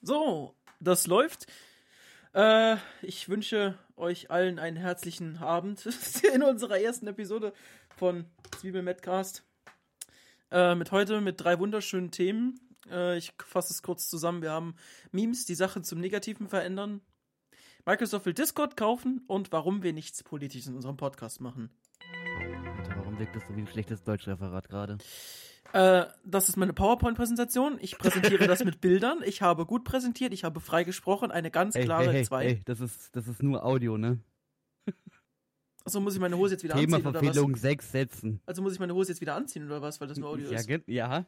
So, das läuft. Äh, ich wünsche euch allen einen herzlichen Abend in unserer ersten Episode von Zwiebel Medcast. Äh, mit heute mit drei wunderschönen Themen. Äh, ich fasse es kurz zusammen. Wir haben Memes, die Sachen zum Negativen verändern. Microsoft will Discord kaufen und warum wir nichts Politisches in unserem Podcast machen. Warum wirkt das so wie ein schlechtes Deutschreferat gerade? Äh, das ist meine PowerPoint-Präsentation. Ich präsentiere das mit Bildern. Ich habe gut präsentiert, ich habe frei gesprochen, eine ganz klare hey, hey, 2. Hey, das ist, das ist nur Audio, ne? Achso, muss ich meine Hose jetzt wieder Thema anziehen oder Verfehlung was? sechs Sätzen. Also muss ich meine Hose jetzt wieder anziehen oder was, weil das nur Audio Ja, ist? ja.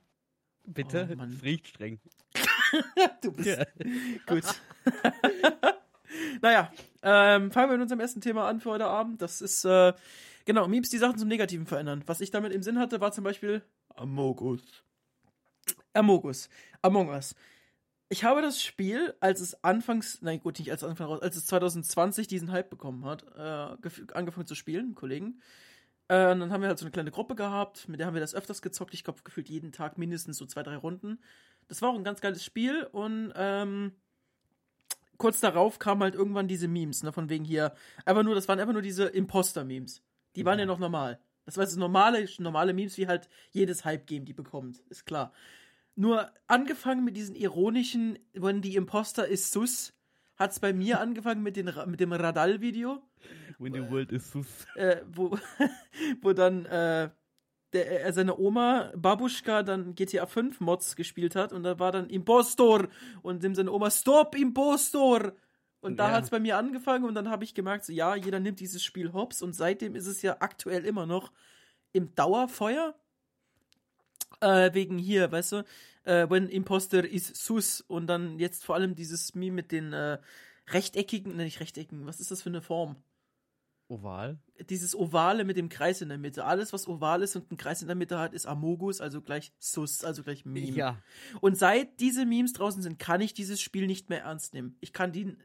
Bitte, Oh, Mann. es riecht streng. Du bist Ja. gut. naja, ähm, fangen wir mit unserem ersten Thema an für heute Abend. Das ist, äh, genau, Memes, die Sachen zum Negativen verändern. Was ich damit im Sinn hatte, war zum Beispiel Amogus. Amogus. Among Us. Ich habe das Spiel, als es anfangs, nein gut, nicht als Anfang raus, als es 2020 diesen Hype bekommen hat, äh, gef- angefangen zu spielen, Kollegen. Äh, dann haben wir halt so eine kleine Gruppe gehabt, mit der haben wir das öfters gezockt. Ich glaube, gefühlt jeden Tag mindestens so zwei, drei Runden. Das war auch ein ganz geiles Spiel und ähm, kurz darauf kamen halt irgendwann diese Memes, ne, von wegen hier, einfach nur, das waren einfach nur diese Imposter-Memes. Die waren ja. Ja. noch normal. Das war jetzt normale, normale Memes, wie halt jedes Hype-Game die bekommt, ist klar. Nur angefangen mit diesen ironischen, wenn die Imposter ist sus, hat's bei mir angefangen mit, den, mit dem Radal-Video When the world is sus. äh, wo, wo dann äh, der, er seine Oma Babuschka dann GTA 5 Mods gespielt hat und da war dann Impostor und dem seine Oma Stop Impostor und da Ja. hat's bei mir angefangen und dann habe ich gemerkt, so ja, jeder nimmt dieses Spiel hops und seitdem ist es ja aktuell immer noch im Dauerfeuer. Äh, wegen hier, weißt du, äh, when Imposter is sus und dann jetzt vor allem dieses Meme mit den äh, rechteckigen, ne, nicht rechteckigen, was ist das für eine Form? Oval. dieses Ovale mit dem Kreis in der Mitte. Alles, was oval ist und einen Kreis in der Mitte hat, ist Amogus, also gleich Sus, also gleich Meme. Ja. Und seit diese Memes draußen sind, kann ich dieses Spiel nicht mehr ernst nehmen. Ich kann die,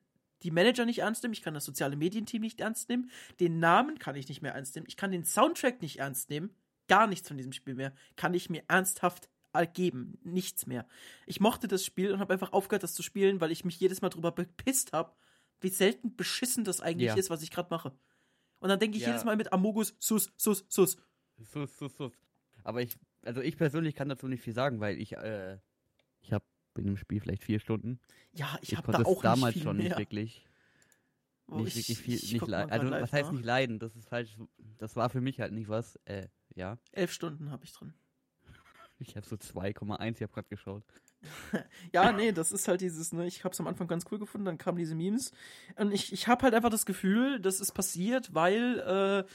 die Manager nicht ernst nehmen, ich kann das soziale Medienteam nicht ernst nehmen, den Namen kann ich nicht mehr ernst nehmen, ich kann den Soundtrack nicht ernst nehmen, gar nichts von diesem Spiel mehr, kann ich mir ernsthaft geben, nichts mehr. Ich mochte das Spiel und habe einfach aufgehört, das zu spielen, weil ich mich jedes Mal drüber bepisst habe, wie selten beschissen das eigentlich Ja. ist, was ich gerade mache. Und dann denke ich Ja. jedes Mal mit Amogus, Sus, Sus, Sus. Sus, sus, sus. Aber ich, also ich persönlich kann dazu nicht viel sagen, weil ich, äh, ich habe in dem Spiel vielleicht vier Stunden. Ja, ich Ich, habe da auch damals nicht schon mehr. nicht wirklich, Oh, nicht ich- wirklich viel, ich nicht leiden. Also was heißt nach. nicht leiden? Das ist falsch. Das war für mich halt nicht was. Äh, ja. Elf Stunden habe ich drin. Ich habe so 2,1, ich habe gerade geschaut. Ja, nee, das ist halt dieses, ne, ich hab's am Anfang ganz cool gefunden, dann kamen diese Memes. Und ich, ich habe halt einfach das Gefühl, das ist passiert, weil äh,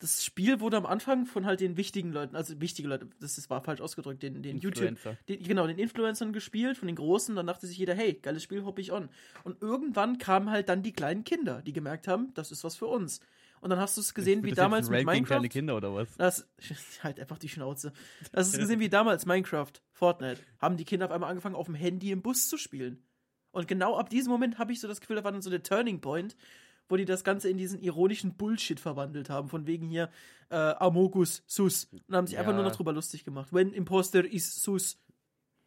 das Spiel wurde am Anfang von halt den wichtigen Leuten, also wichtige Leute, das ist, war falsch ausgedrückt, den, den YouTube, Influencer. den, genau, den Influencern gespielt, von den Großen, dann dachte sich jeder, hey, geiles Spiel, hopp ich on. Und irgendwann kamen halt dann die kleinen Kinder, die gemerkt haben, das ist was für uns. Und dann hast du es gesehen, wie damals mit Minecraft. kleine Kinder oder was? Das halt einfach die Schnauze. Das ist gesehen wie damals Minecraft, Fortnite. Haben die Kinder auf einmal angefangen, auf dem Handy im Bus zu spielen. Und genau ab diesem Moment habe ich so das Gefühl, da war dann so der Turning Point, wo die das Ganze in diesen ironischen Bullshit verwandelt haben, von wegen hier äh, Amogus, Sus. Und haben sich einfach Ja. nur noch drüber lustig gemacht. When Imposter is Sus.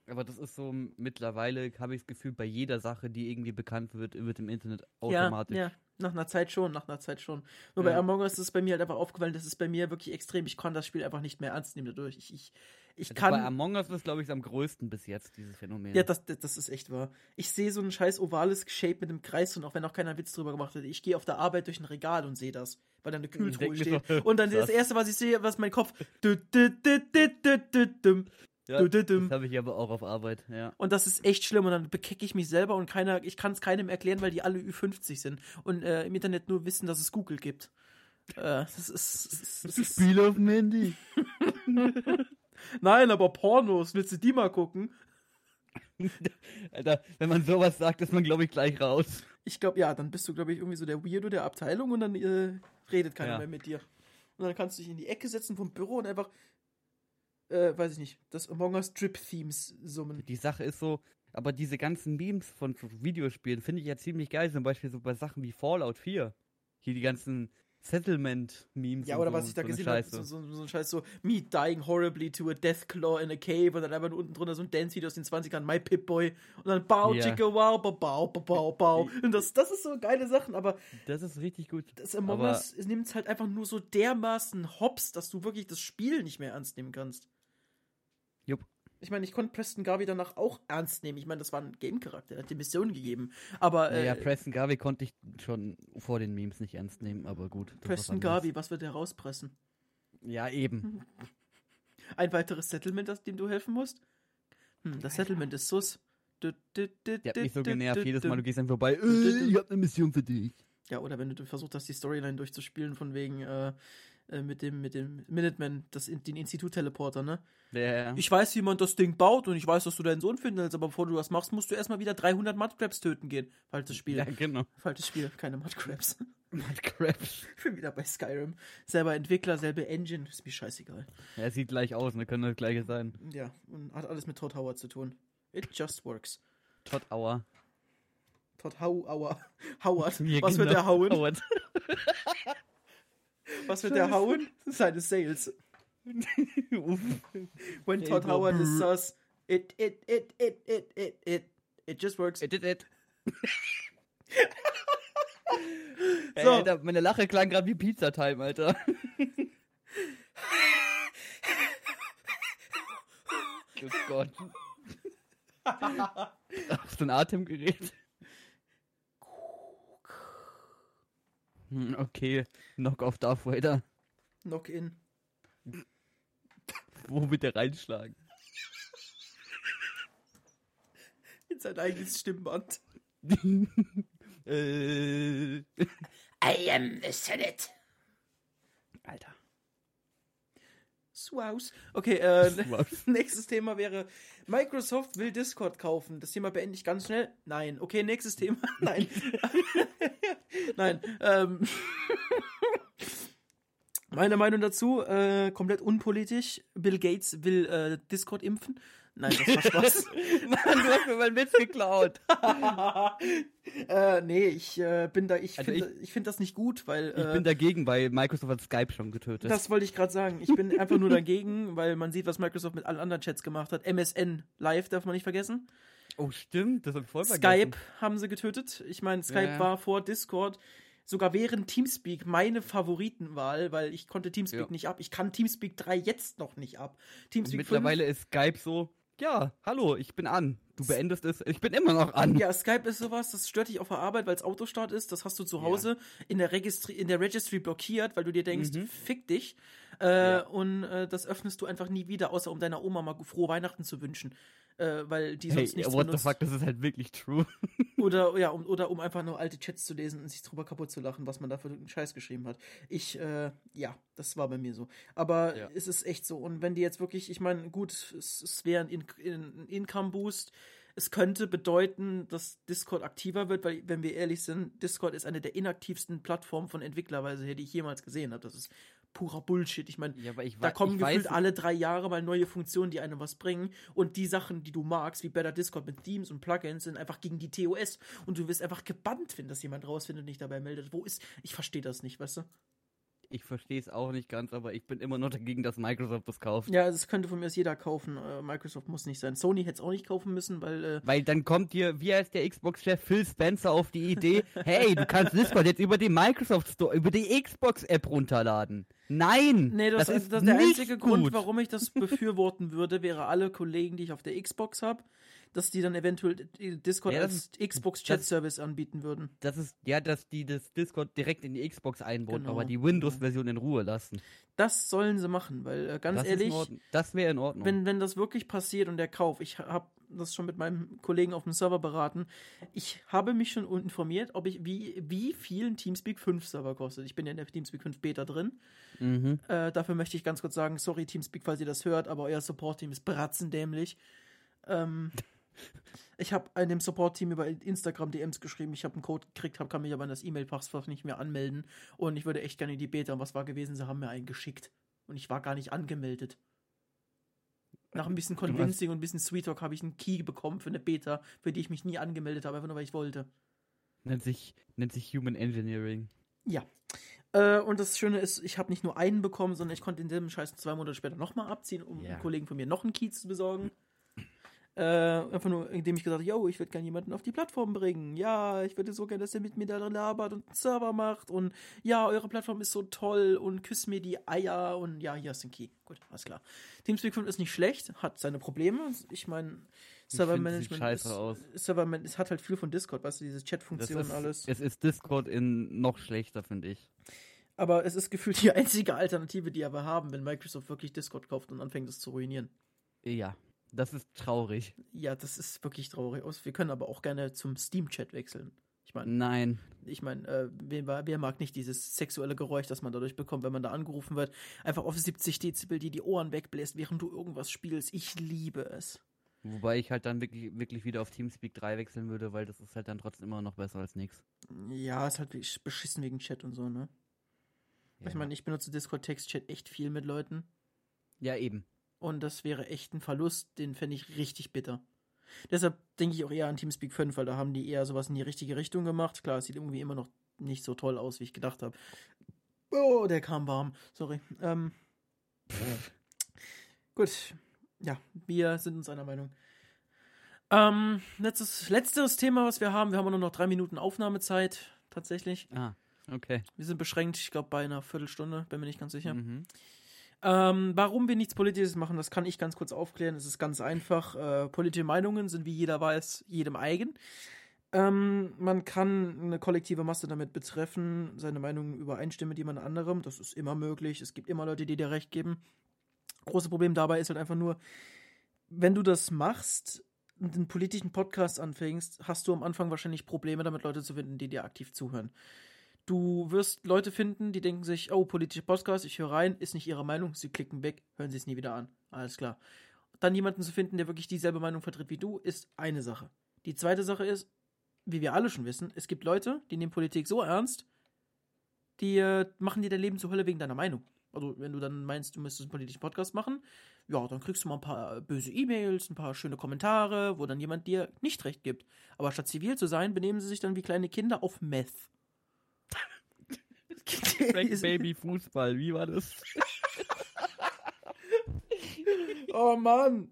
Aber das ist so, mittlerweile habe ich das Gefühl, bei jeder Sache, die irgendwie bekannt wird, wird im Internet Ja, automatisch. ja, nach einer Zeit schon, nach einer Zeit schon. Nur bei Ja. Among Us ist es bei mir halt einfach aufgefallen, das ist bei mir wirklich extrem. Ich kann das Spiel einfach nicht mehr ernst nehmen dadurch. Ich, ich, ich Also kann. bei Among Us ist, glaube ich, am größten bis jetzt, dieses Phänomen. Ja, das, das, ist echt wahr. Ich sehe so ein scheiß ovales Shape mit einem Kreis und auch wenn auch keiner Witz drüber gemacht hat, ich gehe auf der Arbeit durch ein Regal und sehe das, weil da eine Kühltruhe steht. so, und dann das erste, was ich sehe, was mein Kopf. dü- dü- dü- Ja, Du, du, dum. das habe ich aber auch auf Arbeit, ja. Und das ist echt schlimm und dann bekecke ich mich selber und keiner, ich kann es keinem erklären, weil die alle Ü50 sind und äh, im Internet nur wissen, dass es Google gibt. Äh, das ist. Das ist, das ist Spiel auf dem Handy. nein, aber Pornos, willst du die mal gucken? Alter, wenn man sowas sagt, ist man, glaube ich, gleich raus. Ich glaube, ja, dann bist du, glaube ich, irgendwie so der Weirdo der Abteilung und dann äh, redet keiner Ja. mehr mit dir. Und dann kannst du dich in die Ecke setzen vom Büro und einfach, äh, weiß ich nicht, das Among Us Drip Themes summen. Die Sache ist so, aber diese ganzen Memes von Videospielen finde ich ja ziemlich geil, zum Beispiel so bei Sachen wie Fallout 4. Hier die ganzen Settlement-Memes. Ja, oder so, was ich da so gesehen habe, so, so, ein Scheiß so, me dying horribly to a death claw in a cave und dann einfach nur unten drunter so ein Dance-Video aus den 20ern, My Pip-Boy und dann Bau, yeah. Chicka, wow, bau, bau, bau, bau. Und das, das ist so geile Sachen, aber. Das ist richtig gut. Das Among Us nimmt es halt einfach nur so dermaßen hops, dass du wirklich das Spiel nicht mehr ernst nehmen kannst. Ich meine, ich konnte Preston Garvey danach auch ernst nehmen. Ich meine, das war ein Game-Charakter, der hat die Mission gegeben. Aber. Äh, ja, Preston Garvey konnte ich schon vor den Memes nicht ernst nehmen, aber gut. Preston Garvey, was wird der rauspressen? Ja, eben. Ein weiteres Settlement, das dem du helfen musst? Hm, das Settlement ist sus. Der hat mich so genervt, jedes Mal, du gehst dann vorbei, äh, ich hab eine Mission für dich. Ja, oder wenn du versucht hast, die Storyline durchzuspielen, von wegen, äh, äh, mit dem, mit dem Minuteman, das, den Institut-Teleporter, ne? Ja, ja. Ich weiß, wie man das Ding baut und ich weiß, dass du deinen Sohn finden willst, aber bevor du das machst, musst du erstmal wieder 300 Mudcrabs töten gehen. Falsches Spiel. Ja, genau. Falsches Spiel, keine Mudcrabs. Mudcrabs. Ich bin wieder bei Skyrim. Selber Entwickler, selbe Engine, ist mir scheißegal. Ja, sieht gleich aus, ne? Können das gleiche sein. Ja, und hat alles mit Todd Howard zu tun. It just works. Todd Auer. Todd Hau Auer. Howard. Ja, Was genau. wird der hauen? Howard. Was wird der hauen? Seine Sales. When Todd Howard is sus, it, it, it, it, it, it, it, it just works. It, it, it. so. Alter, meine Lache klang gerade wie Pizza Time, Alter. oh Gott. Hast du ein Atemgerät? Okay, Knock auf Darth Vader. Knock in. Wo wird der reinschlagen? In sein eigenes Stimmband. äh. I am the Senate. Alter. Swaus. Okay, äh, nächstes Thema wäre, Microsoft will Discord kaufen. Das Thema beende ich ganz schnell. Nein. Okay, nächstes Thema. Nein. Nein. Ähm. Meine Meinung dazu, äh, komplett unpolitisch. Bill Gates will äh, Discord impfen. Nein, das war Spaß. Mann, du hast mir meinen Witz geklaut. äh, nee, ich äh, bin da, ich also finde ich, ich find das nicht gut, weil. Äh, ich bin dagegen, weil Microsoft hat Skype schon getötet. Das wollte ich gerade sagen. Ich bin einfach nur dagegen, weil man sieht, was Microsoft mit allen anderen Chats gemacht hat. MSN Live darf man nicht vergessen. Oh, stimmt, das hat voll vergessen. Skype haben sie getötet. Ich meine, Skype ja. war vor Discord sogar während Teamspeak meine Favoritenwahl, weil ich konnte Teamspeak ja. nicht ab. Ich kann Teamspeak 3 jetzt noch nicht ab. Teamspeak mittlerweile 5, ist Skype so, ja, hallo, ich bin an. Du beendest es, ich bin immer noch an. Ja, Skype ist sowas, das stört dich auf der Arbeit, weil es Autostart ist. Das hast du zu Hause ja. in, der Registry, in der Registry blockiert, weil du dir denkst, mhm. fick dich. Äh, ja. Und äh, das öffnest du einfach nie wieder, außer um deiner Oma mal frohe Weihnachten zu wünschen äh, weil die sonst hey, nichts what benutzt. the fuck, das ist halt wirklich true. oder, ja, um, oder um einfach nur alte Chats zu lesen und sich drüber kaputt zu lachen, was man da für einen Scheiß geschrieben hat. Ich, äh, ja, das war bei mir so. Aber ja. es ist echt so. Und wenn die jetzt wirklich, ich meine, gut, es, es wäre ein, In ein Income-Boost. Es könnte bedeuten, dass Discord aktiver wird, weil, wenn wir ehrlich sind, Discord ist eine der inaktivsten Plattformen von Entwicklerweise her, die ich jemals gesehen habe. Das ist purer Bullshit. Ich meine, ja, da kommen gefühlt alle drei Jahre mal neue Funktionen, die einem was bringen. Und die Sachen, die du magst, wie Better Discord mit Themes und Plugins, sind einfach gegen die TOS. Und du wirst einfach gebannt, wenn das jemand rausfindet und nicht dabei meldet. Wo ist. Ich verstehe das nicht, weißt du? ich verstehe es auch nicht ganz, aber ich bin immer noch dagegen, dass Microsoft das kauft. Ja, das könnte von mir aus jeder kaufen. Äh, Microsoft muss nicht sein. Sony hätte es auch nicht kaufen müssen, weil. Äh weil dann kommt dir, wie heißt der Xbox-Chef Phil Spencer auf die Idee, hey, du kannst Discord jetzt über die Microsoft Store, über die Xbox-App runterladen. Nein! Nee, das, das ist das der einzige gut. Grund, warum ich das befürworten würde, wäre alle Kollegen, die ich auf der Xbox habe dass die dann eventuell Discord ja, als Xbox Chat Service anbieten würden. Das ist ja, dass die das Discord direkt in die Xbox einbauen, genau. aber die Windows Version in Ruhe lassen. Das sollen sie machen, weil äh, ganz das ehrlich, das wäre in Ordnung. Wenn wenn das wirklich passiert und der Kauf, ich habe das schon mit meinem Kollegen auf dem Server beraten. Ich habe mich schon informiert, ob ich wie wie viel ein Teamspeak 5 Server kostet. Ich bin ja in der Teamspeak 5 Beta drin. Mhm. Äh, dafür möchte ich ganz kurz sagen, sorry Teamspeak, falls ihr das hört, aber euer Support Team ist bratzendämlich. Ähm, ich habe in dem Support-Team über Instagram DMs geschrieben, ich habe einen Code gekriegt, hab, kann mich aber an das E-Mail-Passwort nicht mehr anmelden. Und ich würde echt gerne in die Beta. Und was war gewesen? Sie haben mir einen geschickt. Und ich war gar nicht angemeldet. Nach ein bisschen Convincing und ein bisschen Sweet Talk habe ich einen Key bekommen für eine Beta, für die ich mich nie angemeldet habe, einfach nur weil ich wollte. Nennt sich, nennt sich Human Engineering. Ja. Äh, und das Schöne ist, ich habe nicht nur einen bekommen, sondern ich konnte denselben Scheiß zwei Monate später nochmal abziehen, um Ja. einem Kollegen von mir noch einen Key zu besorgen. Äh, einfach nur, indem ich gesagt habe, yo, ich würde gerne jemanden auf die Plattform bringen. Ja, ich würde so gerne, dass er mit mir da labert und einen Server macht. Und ja, eure Plattform ist so toll und küsst mir die Eier. Und ja, hier ist ein Key. Gut, alles klar. Teamspeak 5 ist nicht schlecht, hat seine Probleme. Ich meine, Servermanagement ist, aus. Serverman es hat halt viel von Discord, weißt du, diese Chat-Funktion und alles. Es ist Discord in noch schlechter, finde ich. Aber es ist gefühlt die einzige Alternative, die wir haben, wenn Microsoft wirklich Discord kauft und anfängt, es zu ruinieren. Ja, das ist traurig. Ja, das ist wirklich traurig aus. Wir können aber auch gerne zum Steam-Chat wechseln. Ich meine, Nein. ich meine, äh, wer, wer mag nicht dieses sexuelle Geräusch, das man dadurch bekommt, wenn man da angerufen wird, einfach auf 70 Dezibel, die die Ohren wegbläst, während du irgendwas spielst. Ich liebe es. Wobei ich halt dann wirklich, wirklich wieder auf Teamspeak 3 wechseln würde, weil das ist halt dann trotzdem immer noch besser als nix. Ja, ist halt beschissen wegen Chat und so, ne? Ja. Ich meine, ich benutze Discord Text-Chat echt viel mit Leuten. ja, eben. Und das wäre echt ein Verlust, den fände ich richtig bitter. Deshalb denke ich auch eher an Teamspeak 5, weil da haben die eher sowas in die richtige Richtung gemacht. Klar, es sieht irgendwie immer noch nicht so toll aus, wie ich gedacht habe. Oh, der kam warm. Sorry. Ähm, gut. Ja, wir sind uns einer Meinung. Ähm, letztes, letztes Thema, was wir haben. Wir haben nur noch drei Minuten Aufnahmezeit. Tatsächlich. Ah, okay. Wir sind beschränkt, ich glaube, bei einer Viertelstunde. Bin mir nicht ganz sicher. Mhm. Ähm, warum wir nichts Politisches machen, das kann ich ganz kurz aufklären. Es ist ganz einfach. Äh, politische Meinungen sind, wie jeder weiß, jedem eigen. Ähm, man kann eine kollektive Masse damit betreffen, seine Meinung übereinstimmen mit jemand anderem. Das ist immer möglich. Es gibt immer Leute, die dir recht geben. Große Problem dabei ist halt einfach nur, wenn du das machst und einen politischen Podcast anfängst, hast du am Anfang wahrscheinlich Probleme damit, Leute zu finden, die dir aktiv zuhören. Du wirst Leute finden, die denken sich, oh, politische Podcast, ich höre rein, ist nicht ihre Meinung, sie klicken weg, hören sie es nie wieder an. Alles klar. Dann jemanden zu finden, der wirklich dieselbe Meinung vertritt wie du, ist eine Sache. Die zweite Sache ist, wie wir alle schon wissen, es gibt Leute, die nehmen Politik so ernst, die äh, machen dir dein Leben zur Hölle wegen deiner Meinung. Also, wenn du dann meinst, du müsstest einen politischen Podcast machen, ja, dann kriegst du mal ein paar äh, böse E-Mails, ein paar schöne Kommentare, wo dann jemand dir nicht recht gibt. Aber statt zivil zu sein, benehmen sie sich dann wie kleine Kinder auf Meth. Frank Baby Fußball, wie war das? oh Mann!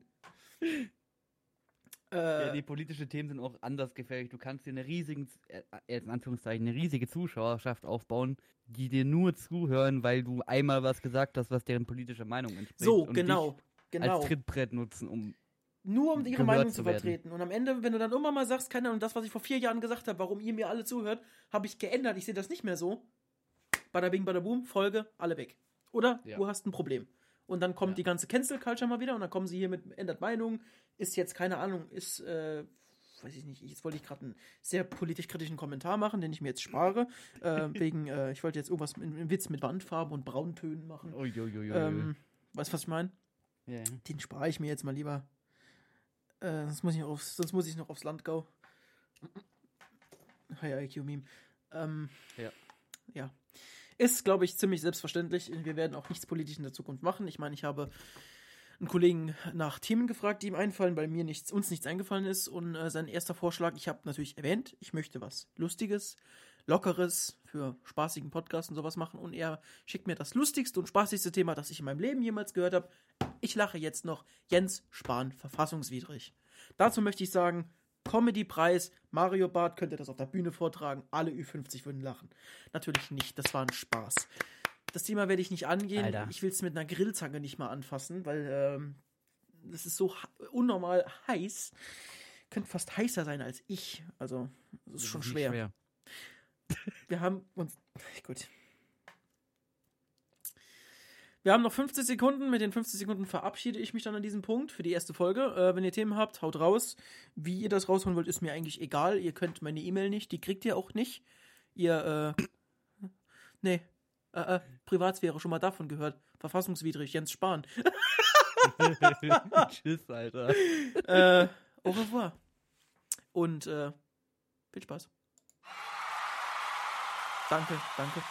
Ja, Äh, die politischen Themen sind auch anders gefährlich. Du kannst dir eine riesige, äh, in Anführungszeichen, eine riesige Zuschauerschaft aufbauen, die dir nur zuhören, weil du einmal was gesagt hast, was deren politischer Meinung entspricht. so, und genau. dich Genau. Als Trittbrett nutzen, um. Nur um ihre Meinung zu zu vertreten. Und am Ende, wenn du dann immer mal sagst, keine Ahnung, das, was ich vor vier Jahren gesagt habe, warum ihr mir alle zuhört, habe ich geändert. Ich sehe das nicht mehr so. Bada bing, bada boom, Folge, alle weg. Oder Ja. du hast ein Problem. Und dann kommt Ja. die ganze Cancel Culture mal wieder und dann kommen sie hier mit ändert Meinung. Ist jetzt, keine Ahnung, ist, äh, weiß ich nicht, jetzt wollte ich gerade einen sehr politisch kritischen Kommentar machen, den ich mir jetzt spare. äh, wegen, äh, ich wollte jetzt irgendwas, einen Witz mit Wandfarben und Brauntönen machen. Uiuiui. Ähm, weißt du, was ich meine? ja. Den spare ich mir jetzt mal lieber. Äh, sonst, muss ich noch aufs, sonst muss ich noch aufs Land go. Hi, IQ-Meme. Ähm, Ja. Ja. Ist, glaube ich, ziemlich selbstverständlich. Wir werden auch nichts politisch in der Zukunft machen. Ich meine, ich habe einen Kollegen nach Themen gefragt, die ihm einfallen, weil mir nichts, uns nichts eingefallen ist. Und äh, sein erster Vorschlag, ich habe natürlich erwähnt, ich möchte was Lustiges, Lockeres für spaßigen Podcast und sowas machen. Und er schickt mir das lustigste und spaßigste Thema, das ich in meinem Leben jemals gehört habe. Ich lache jetzt noch. Jens Spahn, verfassungswidrig. Dazu möchte ich sagen, Comedy-Preis, Mario Barth könnte das auf der Bühne vortragen, alle Ü50 würden lachen. Natürlich nicht, das war ein Spaß. Das Thema werde ich nicht angehen. Alter. Ich will es mit einer Grillzange nicht mal anfassen, weil ähm, das ist so unnormal heiß. Könnte fast heißer sein als ich. Also, das ist schon nicht schwer. Wir haben uns. Gut. Wir haben noch 50 Sekunden. Mit den 50 Sekunden verabschiede ich mich dann an diesem Punkt für die erste Folge. Äh, wenn ihr Themen habt, haut raus. Wie ihr das rausholen wollt, ist mir eigentlich egal. Ihr könnt meine E-Mail nicht, die kriegt ihr auch nicht. Ihr, äh. Nee. Äh, äh, Privatsphäre schon mal davon gehört. Verfassungswidrig, Jens Spahn. Tschüss, Alter. äh, au revoir. Und, äh, viel Spaß. Danke, danke.